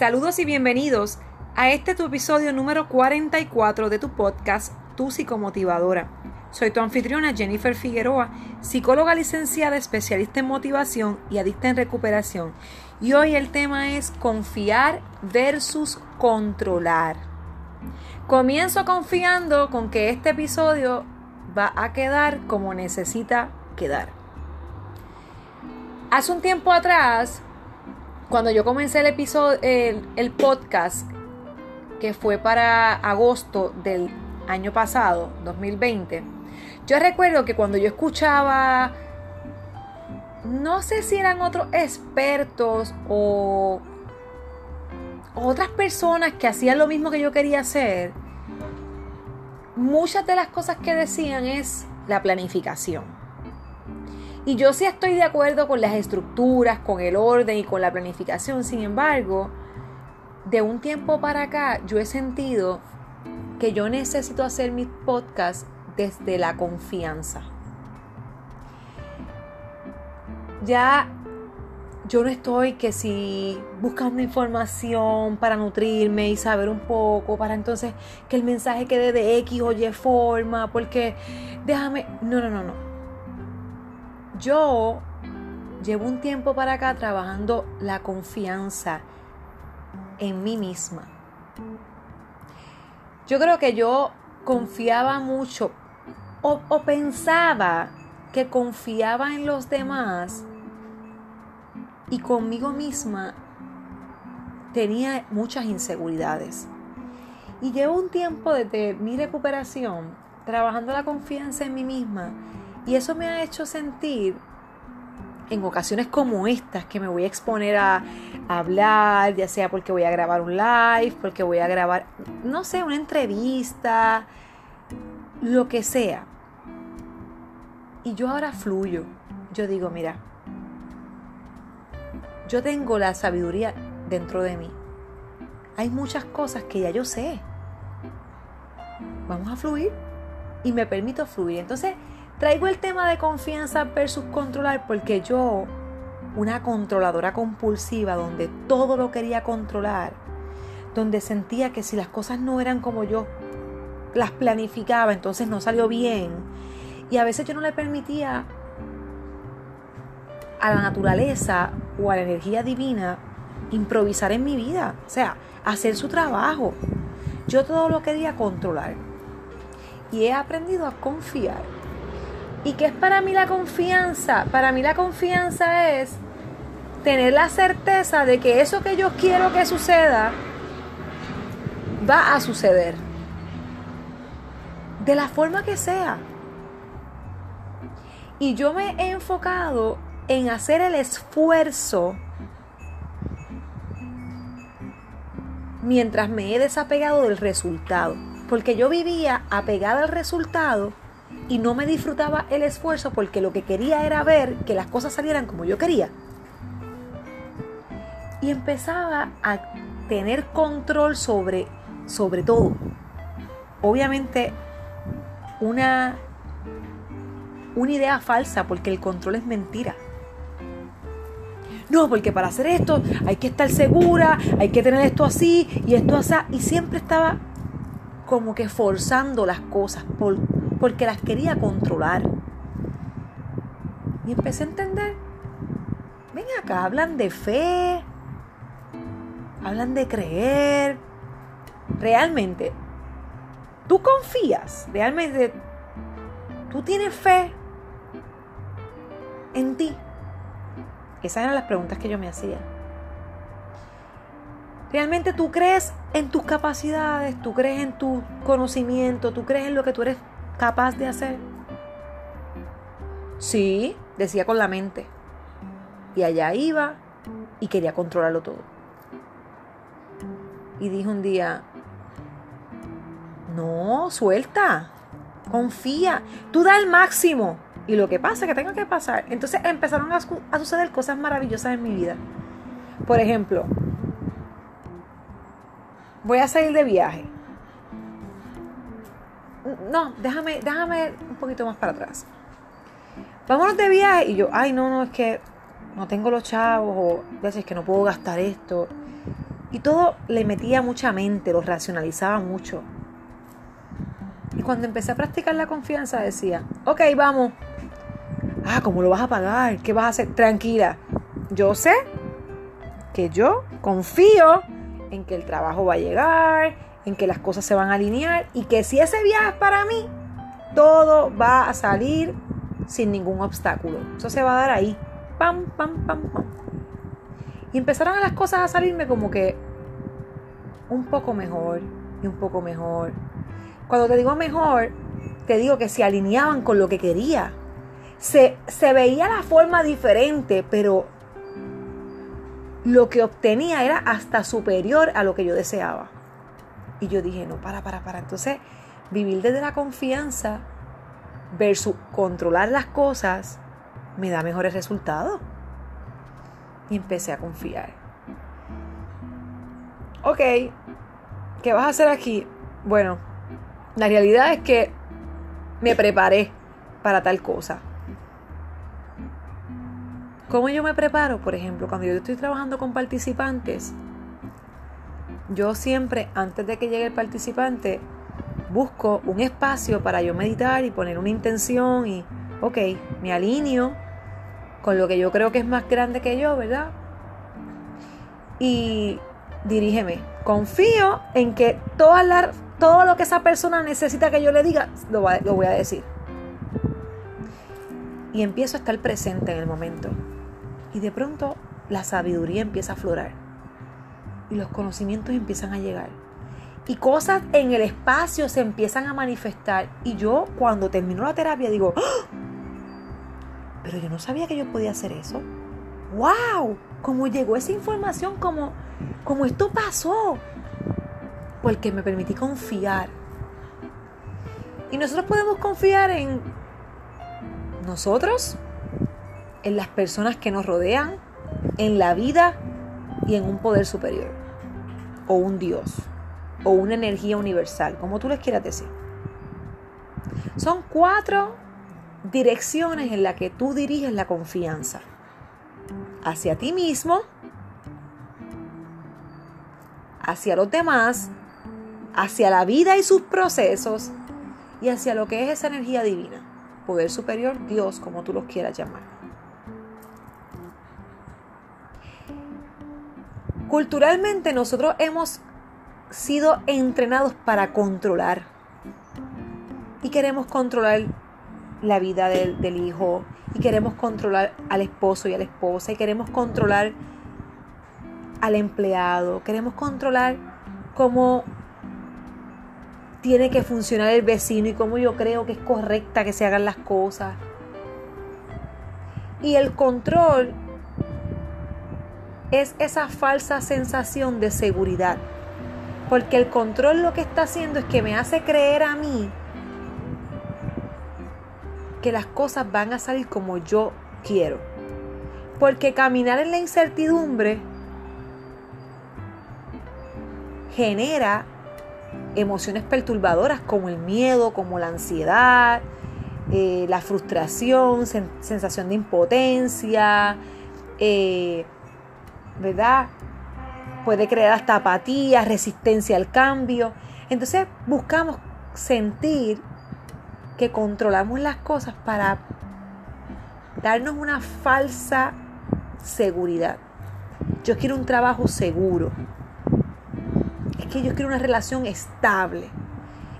Saludos y bienvenidos a este tu episodio número 44 de tu podcast Tu Psicomotivadora. Soy tu anfitriona Jennifer Figueroa, psicóloga licenciada, especialista en motivación y adicta en recuperación. Y hoy el tema es confiar versus controlar. Comienzo confiando con que este episodio va a quedar como necesita quedar. Hace un tiempo atrás cuando yo comencé el episodio, el, podcast, que fue para agosto del año pasado, 2020, yo recuerdo que cuando yo escuchaba, no sé si eran otros expertos o otras personas que hacían lo mismo que yo quería hacer, muchas de las cosas que decían es la planificación. Y yo sí estoy de acuerdo con las estructuras, con el orden y con la planificación. Sin embargo, de un tiempo para acá yo he sentido que yo necesito hacer mis podcasts desde la confianza. Ya yo no estoy que si buscando información para nutrirme y saber un poco, para entonces que el mensaje quede de X o Y forma, porque déjame, no, no, no, no yo llevo un tiempo para acá trabajando la confianza en mí misma. Yo creo que yo confiaba mucho o, pensaba que confiaba en los demás y conmigo misma tenía muchas inseguridades. Y llevo un tiempo desde mi recuperación trabajando la confianza en mí misma y eso me ha hecho sentir en ocasiones como estas que me voy a exponer a, hablar, ya sea porque voy a grabar un live, porque voy a grabar, no sé, una entrevista, lo que sea. Y yo ahora fluyo. Yo digo, mira, yo tengo la sabiduría dentro de mí. Hay muchas cosas que ya yo sé. Vamos a fluir y me permito fluir. Entonces, Traigo el tema de confianza versus controlar porque yo, una controladora compulsiva donde todo lo quería controlar, donde sentía que si las cosas no eran como yo las planificaba, entonces no salió bien. Y a veces yo no le permitía a la naturaleza o a la energía divina improvisar en mi vida, o sea, hacer su trabajo. Yo todo lo quería controlar. Y he aprendido a confiar ¿Y qué es para mí la confianza? Para mí la confianza es tener la certeza de que eso que yo quiero que suceda va a suceder. De la forma que sea. Y yo me he enfocado en hacer el esfuerzo mientras me he desapegado del resultado. Porque yo vivía apegada al resultado y no me disfrutaba el esfuerzo porque lo que quería era ver que las cosas salieran como yo quería. Y empezaba a tener control sobre, sobre todo. Obviamente, una, una idea falsa porque el control es mentira. No, porque para hacer esto hay que estar segura, hay que tener esto así y esto así. Y siempre estaba como que forzando las cosas por porque las quería controlar. Y empecé a entender, ven acá, hablan de fe, hablan de creer. Realmente, tú confías, realmente, tú tienes fe en ti. Esas eran las preguntas que yo me hacía. Realmente tú crees en tus capacidades, tú crees en tu conocimiento, tú crees en lo que tú eres capaz de hacer? Sí, decía con la mente. Y allá iba y quería controlarlo todo. Y dijo un día, no, suelta, confía, tú da el máximo. Y lo que pasa, que tenga que pasar. Entonces empezaron a, a suceder cosas maravillosas en mi vida. Por ejemplo, voy a salir de viaje no, déjame, déjame un poquito más para atrás. Vámonos de viaje. Y yo, ay, no, no, es que no tengo los chavos, o veces que no puedo gastar esto. Y todo le metía mucha mente, lo racionalizaba mucho. Y cuando empecé a practicar la confianza decía, ok, vamos. Ah, ¿cómo lo vas a pagar? ¿Qué vas a hacer? Tranquila. Yo sé que yo confío en que el trabajo va a llegar, en que las cosas se van a alinear y que si ese viaje es para mí, todo va a salir sin ningún obstáculo. Eso se va a dar ahí. Pam, pam, pam, pam. Y empezaron las cosas a salirme como que un poco mejor y un poco mejor. Cuando te digo mejor, te digo que se alineaban con lo que quería. Se, se veía la forma diferente, pero lo que obtenía era hasta superior a lo que yo deseaba. Y yo dije, no, para, para, para. Entonces, vivir desde la confianza versus controlar las cosas me da mejores resultados. Y empecé a confiar. Ok, ¿qué vas a hacer aquí? Bueno, la realidad es que me preparé para tal cosa. ¿Cómo yo me preparo? Por ejemplo, cuando yo estoy trabajando con participantes, yo siempre, antes de que llegue el participante, busco un espacio para yo meditar y poner una intención y, ok, me alineo con lo que yo creo que es más grande que yo, ¿verdad? Y dirígeme, confío en que todo lo que esa persona necesita que yo le diga, lo, lo voy a decir. Y empiezo a estar presente en el momento. Y de pronto la sabiduría empieza a aflorar. Y los conocimientos empiezan a llegar. Y cosas en el espacio se empiezan a manifestar. Y yo cuando termino la terapia digo, ¡Ah! pero yo no sabía que yo podía hacer eso. ¡Wow! Como llegó esa información, como, como esto pasó. Porque me permití confiar. Y nosotros podemos confiar en nosotros, en las personas que nos rodean, en la vida y en un poder superior, o un Dios, o una energía universal, como tú les quieras decir. Son cuatro direcciones en las que tú diriges la confianza. Hacia ti mismo, hacia los demás, hacia la vida y sus procesos y hacia lo que es esa energía divina, poder superior, Dios, como tú los quieras llamar. Culturalmente nosotros hemos sido entrenados para controlar. Y queremos controlar la vida del, hijo. Y queremos controlar al esposo y a la esposa. Y queremos controlar al empleado. Queremos controlar cómo tiene que funcionar el vecino y cómo yo creo que es correcta que se hagan las cosas. Y el control es esa falsa sensación de seguridad. Porque el control lo que está haciendo es que me hace creer a mí que las cosas van a salir como yo quiero. Porque caminar en la incertidumbre genera emociones perturbadoras como el miedo, como la ansiedad, eh, la frustración, sensación de impotencia, eh, ¿verdad? Puede crear hasta apatía, resistencia al cambio. Entonces buscamos sentir que controlamos las cosas para darnos una falsa seguridad. Yo quiero un trabajo seguro. Es que yo quiero una relación estable.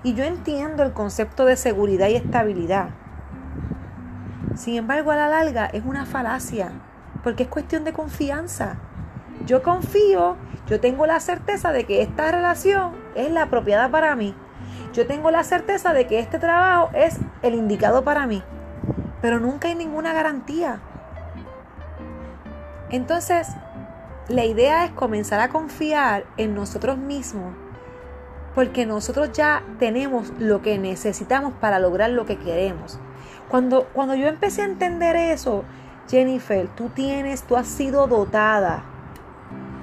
Y yo entiendo el concepto de seguridad y estabilidad. Sin embargo, a la larga es una falacia, porque es cuestión de confianza. Yo confío, yo tengo la certeza de que esta relación es la apropiada para mí. Yo tengo la certeza de que este trabajo es el indicado para mí. Pero nunca hay ninguna garantía. Entonces, la idea es comenzar a confiar en nosotros mismos porque nosotros ya tenemos lo que necesitamos para lograr lo que queremos. Cuando, cuando yo empecé a entender eso, Jennifer, tú tienes, tú has sido dotada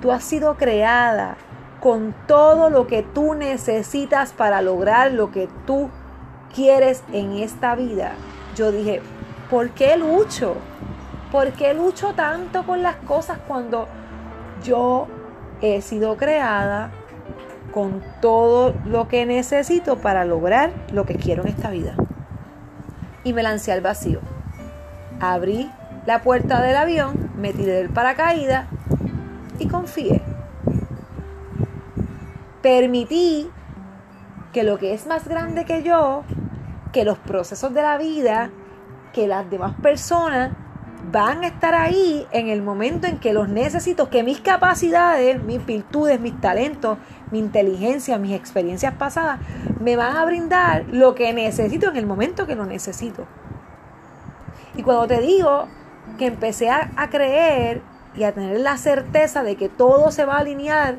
Tú has sido creada con todo lo que tú necesitas para lograr lo que tú quieres en esta vida. Yo dije, ¿por qué lucho? ¿Por qué lucho tanto con las cosas cuando yo he sido creada con todo lo que necesito para lograr lo que quiero en esta vida. Y me lancé al vacío. Abrí la puerta del avión, me tiré del paracaídas y confié. Permití que lo que es más grande que yo, que los procesos de la vida, que las demás personas van a estar ahí en el momento en que los necesito, que mis capacidades, mis virtudes, mis talentos, mi inteligencia, mis experiencias pasadas, me van a brindar lo que necesito en el momento que lo necesito. Y cuando te digo que empecé a, a creer y a tener la certeza de que todo se va a alinear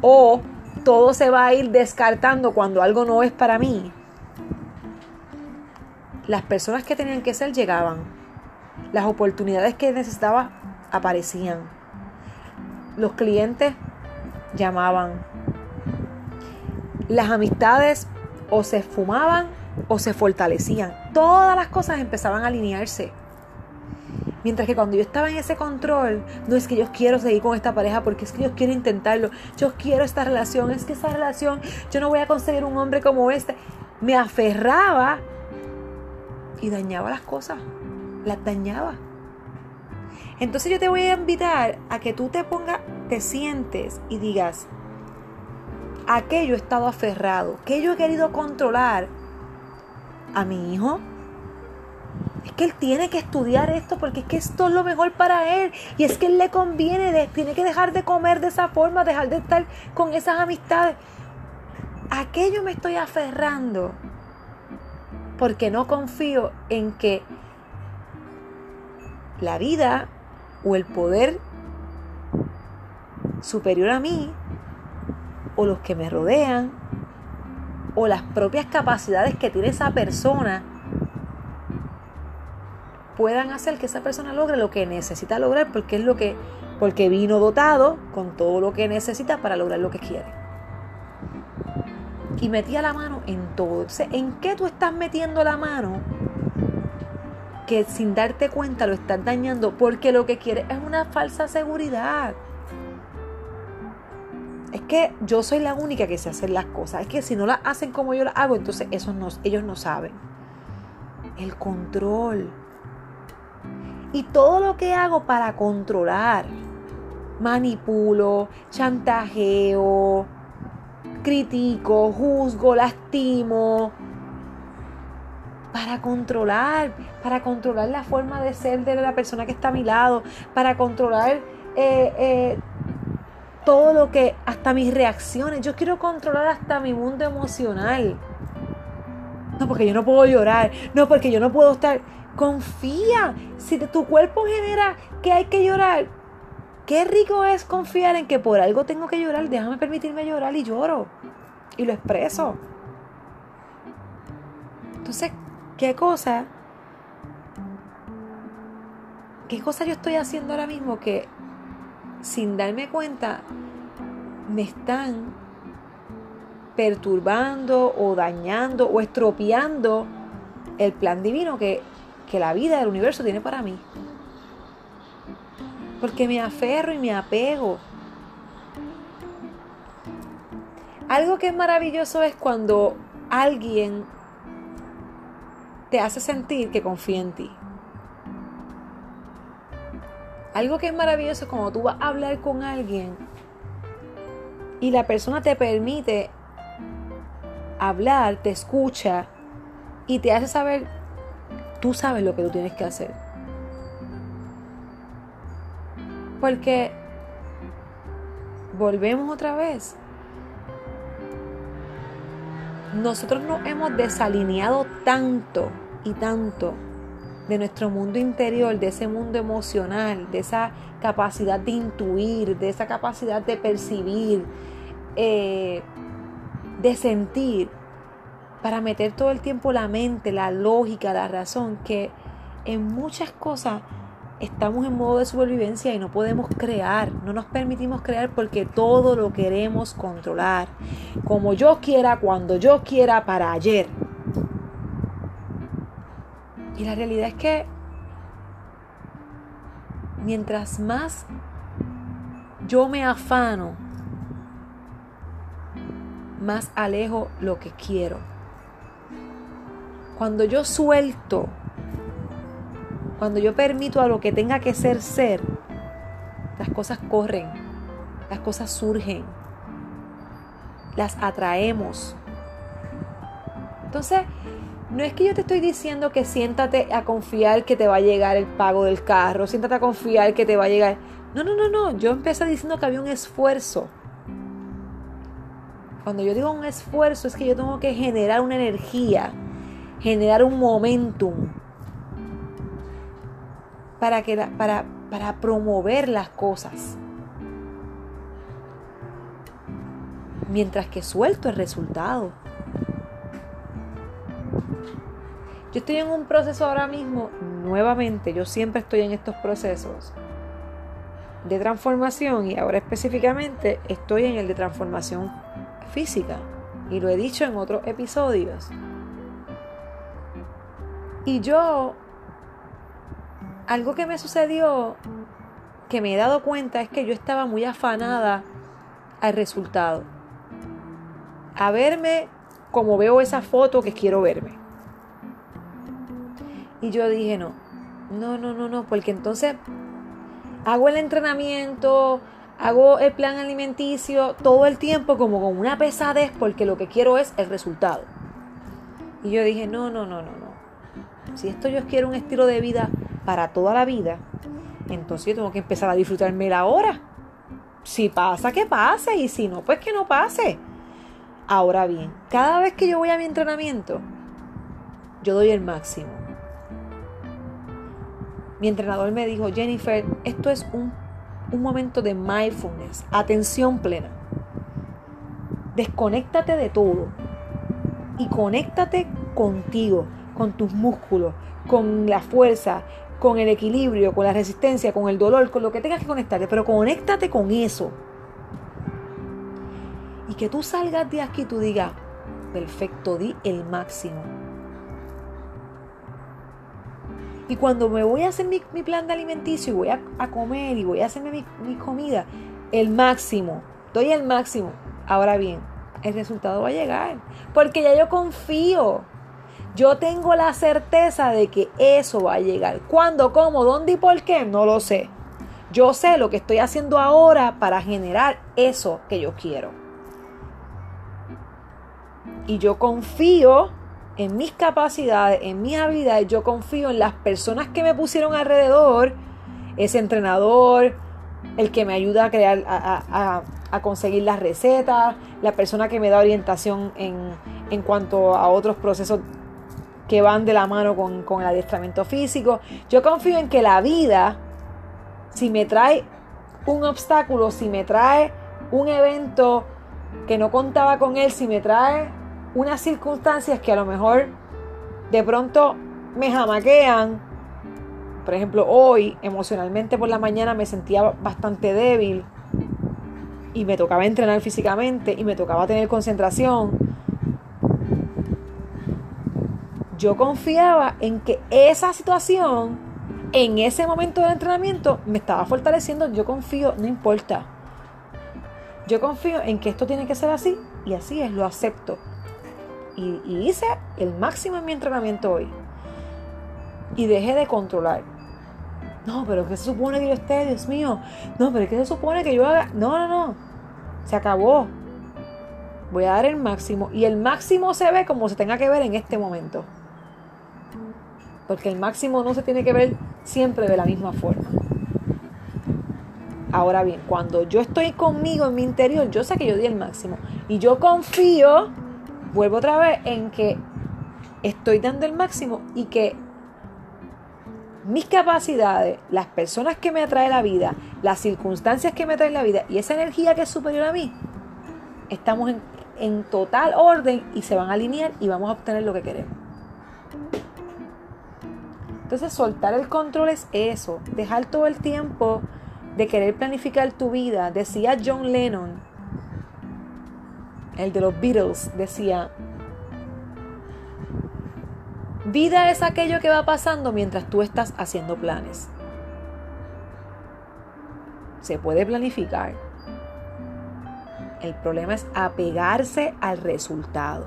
o todo se va a ir descartando cuando algo no es para mí, las personas que tenían que ser llegaban. Las oportunidades que necesitaba aparecían. Los clientes llamaban. Las amistades o se fumaban o se fortalecían. Todas las cosas empezaban a alinearse. Mientras que cuando yo estaba en ese control, no es que yo quiero seguir con esta pareja porque es que yo quiero intentarlo, yo quiero esta relación, es que esa relación, yo no voy a conseguir un hombre como este. Me aferraba y dañaba las cosas, las dañaba. Entonces yo te voy a invitar a que tú te pongas, te sientes y digas, ¿a qué yo he estado aferrado? ¿Qué yo he querido controlar? ¿A mi hijo? Es que él tiene que estudiar esto porque es que esto es lo mejor para él. Y es que él le conviene, tiene que dejar de comer de esa forma, dejar de estar con esas amistades. ¿A qué yo me estoy aferrando? porque no confío en que la vida o el poder superior a mí o los que me rodean o las propias capacidades que tiene esa persona puedan hacer que esa persona logre lo que necesita lograr porque es lo que porque vino dotado con todo lo que necesita para lograr lo que quiere y metía la mano en todo. ¿en qué tú estás metiendo la mano? Que sin darte cuenta lo estás dañando porque lo que quieres es una falsa seguridad. Es que yo soy la única que se hacer las cosas. Es que si no las hacen como yo las hago, entonces ellos no saben. El control. Y todo lo que hago para controlar. Manipulo, chantajeo, critico, juzgo, lastimo, para controlar, para controlar la forma de ser de la persona que está a mi lado, para controlar eh, eh, todo lo que, hasta mis reacciones. Yo quiero controlar hasta mi mundo emocional. No, porque yo no puedo llorar. No, porque yo no puedo estar. Confía. Si tu cuerpo genera que hay que llorar, Qué rico es confiar en que por algo tengo que llorar, déjame permitirme llorar y lloro. Y lo expreso. Entonces, ¿qué cosa? ¿Qué cosa yo estoy haciendo ahora mismo que sin darme cuenta me están perturbando o dañando o estropeando el plan divino que, que la vida del universo tiene para mí? porque me aferro y me apego. Algo que es maravilloso es cuando alguien te hace sentir que confía en ti. Algo que es maravilloso es cuando tú vas a hablar con alguien y la persona te permite hablar, te escucha y te hace saber, tú sabes lo que tú tienes que hacer. Porque volvemos otra vez. Nosotros nos hemos desalineado tanto y tanto de nuestro mundo interior, de ese mundo emocional, de esa capacidad de intuir, de esa capacidad de percibir, eh, de sentir, para meter todo el tiempo la mente, la lógica, la razón, que en muchas cosas estamos en modo de supervivencia y no podemos crear, no nos permitimos crear porque todo lo queremos controlar, como yo quiera, cuando yo quiera, para ayer. Y la realidad es que mientras más yo me afano, más alejo lo que quiero. Cuando yo suelto, cuando yo permito a lo que tenga que ser ser, las cosas corren, las cosas surgen, las atraemos. Entonces, no es que yo te estoy diciendo que siéntate a confiar que te va a llegar el pago del carro, siéntate a confiar que te va a llegar. No, no, no, no. Yo empecé diciendo que había un esfuerzo. Cuando yo digo un esfuerzo es que yo tengo que generar una energía, generar un momentum para, que, para, para promover las cosas. Mientras que suelto el resultado. Yo estoy en un proceso ahora mismo, nuevamente, yo siempre estoy en estos procesos de transformación y ahora específicamente estoy en el de transformación física y lo he dicho en otros episodios. Y yo, algo que me sucedió, que me he dado cuenta es que yo estaba muy afanada al resultado. A verme como veo esa foto que quiero verme. Y yo dije, no, no, no, no, no, porque entonces hago el entrenamiento, hago el plan alimenticio todo el tiempo como con una pesadez porque lo que quiero es el resultado. Y yo dije, no, no, no, no, no. Si esto yo quiero un estilo de vida para toda la vida, entonces yo tengo que empezar a disfrutarme la hora. Si pasa, que pase. Y si no, pues que no pase. Ahora bien, cada vez que yo voy a mi entrenamiento, yo doy el máximo mi entrenador me dijo, Jennifer, esto es un, momento de mindfulness, atención plena. Desconéctate de todo y conéctate contigo, con tus músculos, con la fuerza, con el equilibrio, con la resistencia, con el dolor, con lo que tengas que conectarte, pero conéctate con eso. Y que tú salgas de aquí y tú digas, perfecto, di el máximo Y cuando me voy a hacer mi, plan de alimenticio y voy a, comer y voy a hacerme mi, mi, comida, el máximo, doy el máximo. Ahora bien, el resultado va a llegar. Porque ya yo confío. Yo tengo la certeza de que eso va a llegar. ¿Cuándo, cómo, dónde y por qué? No lo sé. Yo sé lo que estoy haciendo ahora para generar eso que yo quiero. Y yo confío en mis capacidades, en mis habilidades, yo confío en las personas que me pusieron alrededor, ese entrenador, el que me ayuda a crear, a, conseguir las recetas, la persona que me da orientación en, cuanto a otros procesos que van de la mano con, con el adiestramiento físico. Yo confío en que la vida, si me trae un obstáculo, si me trae un evento que no contaba con él, si me trae unas circunstancias que a lo mejor de pronto me jamaquean. Por ejemplo, hoy emocionalmente por la mañana me sentía bastante débil y me tocaba entrenar físicamente y me tocaba tener concentración. Yo confiaba en que esa situación, en ese momento del entrenamiento, me estaba fortaleciendo. Yo confío, no importa. Yo confío en que esto tiene que ser así y así es, lo acepto y, hice el máximo en mi entrenamiento hoy. Y dejé de controlar. No, pero ¿qué se supone que yo esté, Dios mío? No, pero ¿qué se supone que yo haga? No, no, no. Se acabó. Voy a dar el máximo. Y el máximo se ve como se tenga que ver en este momento. Porque el máximo no se tiene que ver siempre de la misma forma. Ahora bien, cuando yo estoy conmigo en mi interior, yo sé que yo di el máximo. Y yo confío vuelvo otra vez en que estoy dando el máximo y que mis capacidades, las personas que me atrae la vida, las circunstancias que me atraen la vida y esa energía que es superior a mí, estamos en, en total orden y se van a alinear y vamos a obtener lo que queremos. Entonces soltar el control es eso, dejar todo el tiempo de querer planificar tu vida. Decía John Lennon, el de los Beatles, decía, vida es aquello que va pasando mientras tú estás haciendo planes. se puede planificar. El problema es apegarse al resultado.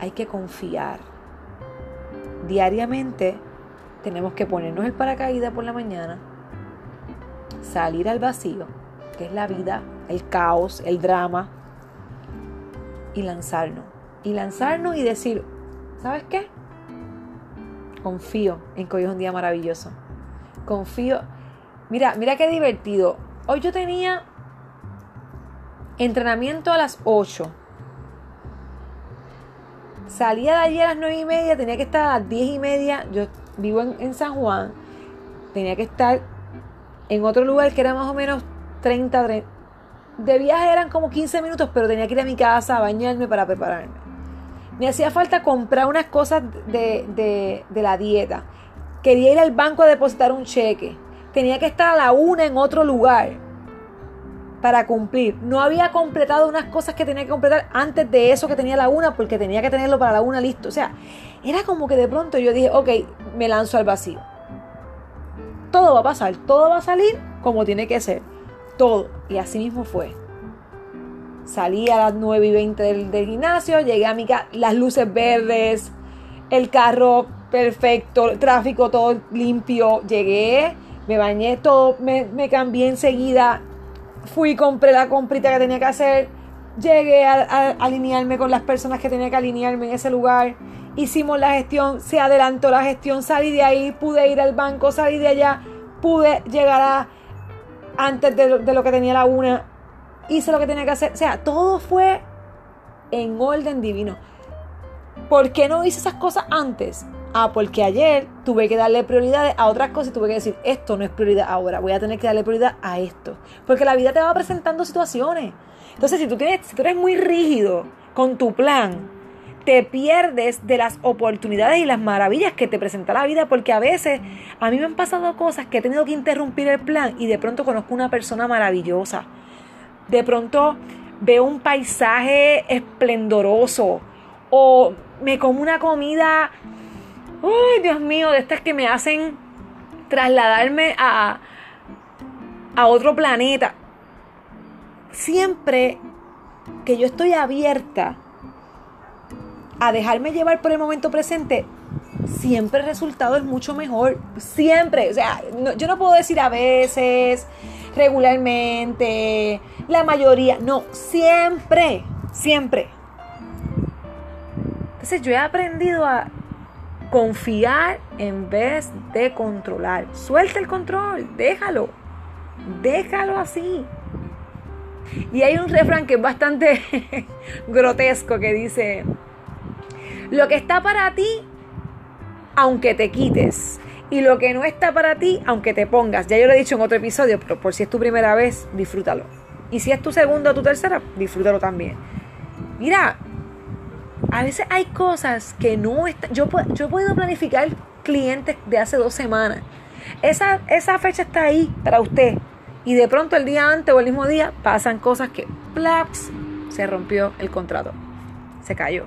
Hay que confiar. Diariamente tenemos que ponernos el paracaídas por la mañana, salir al vacío, que es la vida, el caos, el drama, y lanzarnos. Y lanzarnos y decir, ¿sabes qué? Confío en que hoy es un día maravilloso. Confío. Mira, mira qué divertido. Hoy yo tenía entrenamiento a las 8. Salía de allí a las 9 y media, tenía que estar a las 10 y media. Yo vivo en, San Juan. Tenía que estar en otro lugar que era más o menos 30, 30 de viaje eran como 15 minutos, pero tenía que ir a mi casa a bañarme para prepararme. Me hacía falta comprar unas cosas de, la dieta. Quería ir al banco a depositar un cheque. Tenía que estar a la una en otro lugar para cumplir. No había completado unas cosas que tenía que completar antes de eso que tenía la una, porque tenía que tenerlo para la una listo. O sea, era como que de pronto yo dije, ok, me lanzo al vacío. Todo va a pasar, todo va a salir como tiene que ser todo. Y así mismo fue. Salí a las 9 y 20 del, gimnasio, llegué a mi casa, las luces verdes, el carro perfecto, el tráfico todo limpio. Llegué, me bañé todo, me, me cambié enseguida, fui, compré la comprita que tenía que hacer, llegué a, alinearme con las personas que tenía que alinearme en ese lugar. Hicimos la gestión, se adelantó la gestión, salí de ahí, pude ir al banco, salí de allá, pude llegar a antes de, lo que tenía la una, hice lo que tenía que hacer. O sea, todo fue en orden divino. ¿Por qué no hice esas cosas antes? Ah, porque ayer tuve que darle prioridades a otras cosas y tuve que decir, esto no es prioridad ahora, voy a tener que darle prioridad a esto. Porque la vida te va presentando situaciones. Entonces, si tú, tienes, si tú eres muy rígido con tu plan, te pierdes de las oportunidades y las maravillas que te presenta la vida, porque a veces a mí me han pasado cosas que he tenido que interrumpir el plan y de pronto conozco una persona maravillosa. De pronto veo un paisaje esplendoroso o me como una comida, ¡ay Dios mío! De estas que me hacen trasladarme a, a otro planeta. Siempre que yo estoy abierta a dejarme llevar por el momento presente, siempre el resultado es mucho mejor. Siempre. O sea, yo no puedo decir a veces, regularmente, la mayoría. No, siempre. Siempre. Entonces yo he aprendido a confiar en vez de controlar. Suelta el control, déjalo. Déjalo así. Y hay un refrán que es bastante grotesco que dice, lo que está para ti, aunque te quites. Y lo que no está para ti, aunque te pongas. Ya yo lo he dicho en otro episodio, pero por si es tu primera vez, disfrútalo. Y si es tu segunda o tu tercera, disfrútalo también. Mira, a veces hay cosas que no están. Yo, yo he podido planificar clientes de hace dos semanas. Esa, esa fecha está ahí para usted. Y de pronto el día antes o el mismo día pasan cosas que, plaps, se rompió el contrato. Se cayó.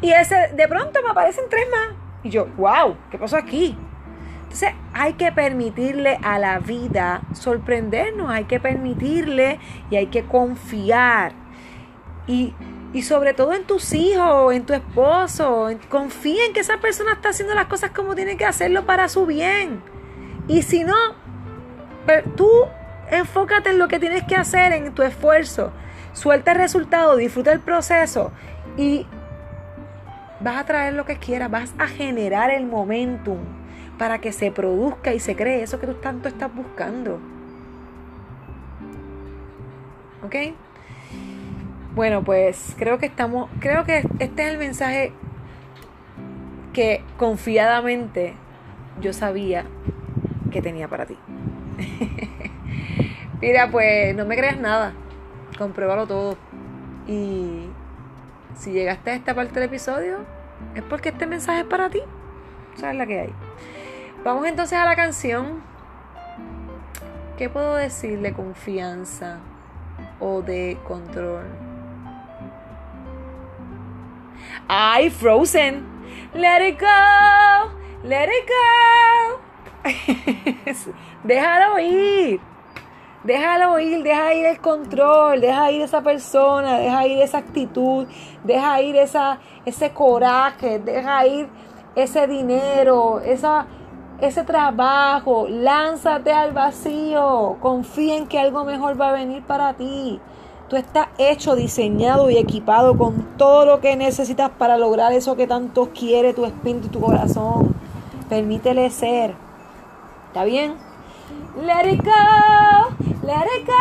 Y ese, de pronto me aparecen tres más. Y yo, wow, ¿qué pasó aquí? Entonces hay que permitirle a la vida sorprendernos, hay que permitirle y hay que confiar. Y, y sobre todo en tus hijos, en tu esposo, confía en que esa persona está haciendo las cosas como tiene que hacerlo para su bien. Y si no, tú enfócate en lo que tienes que hacer, en tu esfuerzo. Suelta el resultado, disfruta el proceso y vas a traer lo que quieras, vas a generar el momentum para que se produzca y se cree eso que tú tanto estás buscando. ¿Ok? Bueno, pues creo que estamos, creo que este es el mensaje que confiadamente yo sabía que tenía para ti. Mira, pues no me creas nada, compruébalo todo y si llegaste a esta parte del episodio, es porque este mensaje es para ti. ¿Sabes la que hay? Vamos entonces a la canción. ¿Qué puedo decir de confianza o de control? ¡Ay, Frozen! Let it go, let it go. déjalo ir. Déjalo ir, deja ir el control, deja ir esa persona, deja ir esa actitud, deja ir esa, ese coraje, deja ir ese dinero, esa, ese trabajo. Lánzate al vacío, confía en que algo mejor va a venir para ti. Tú estás hecho, diseñado y equipado con todo lo que necesitas para lograr eso que tanto quiere tu espíritu y tu corazón. Permítele ser. ¿Está bien? Let it go, let it go.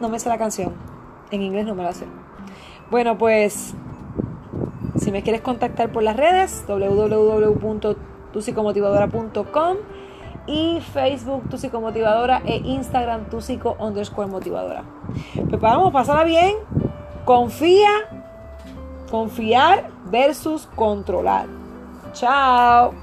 No me sé la canción. En inglés no me la sé. Bueno, pues si me quieres contactar por las redes, www.tusicomotivadora.com y Facebook Tu Psicomotivadora e Instagram Tu Psico underscore motivadora. Pues vamos, pasarla bien. Confía, confiar versus controlar. Chao.